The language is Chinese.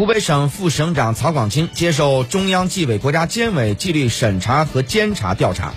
湖北省副省长曹广清接受中央纪委国家监委纪律审查和监察调查。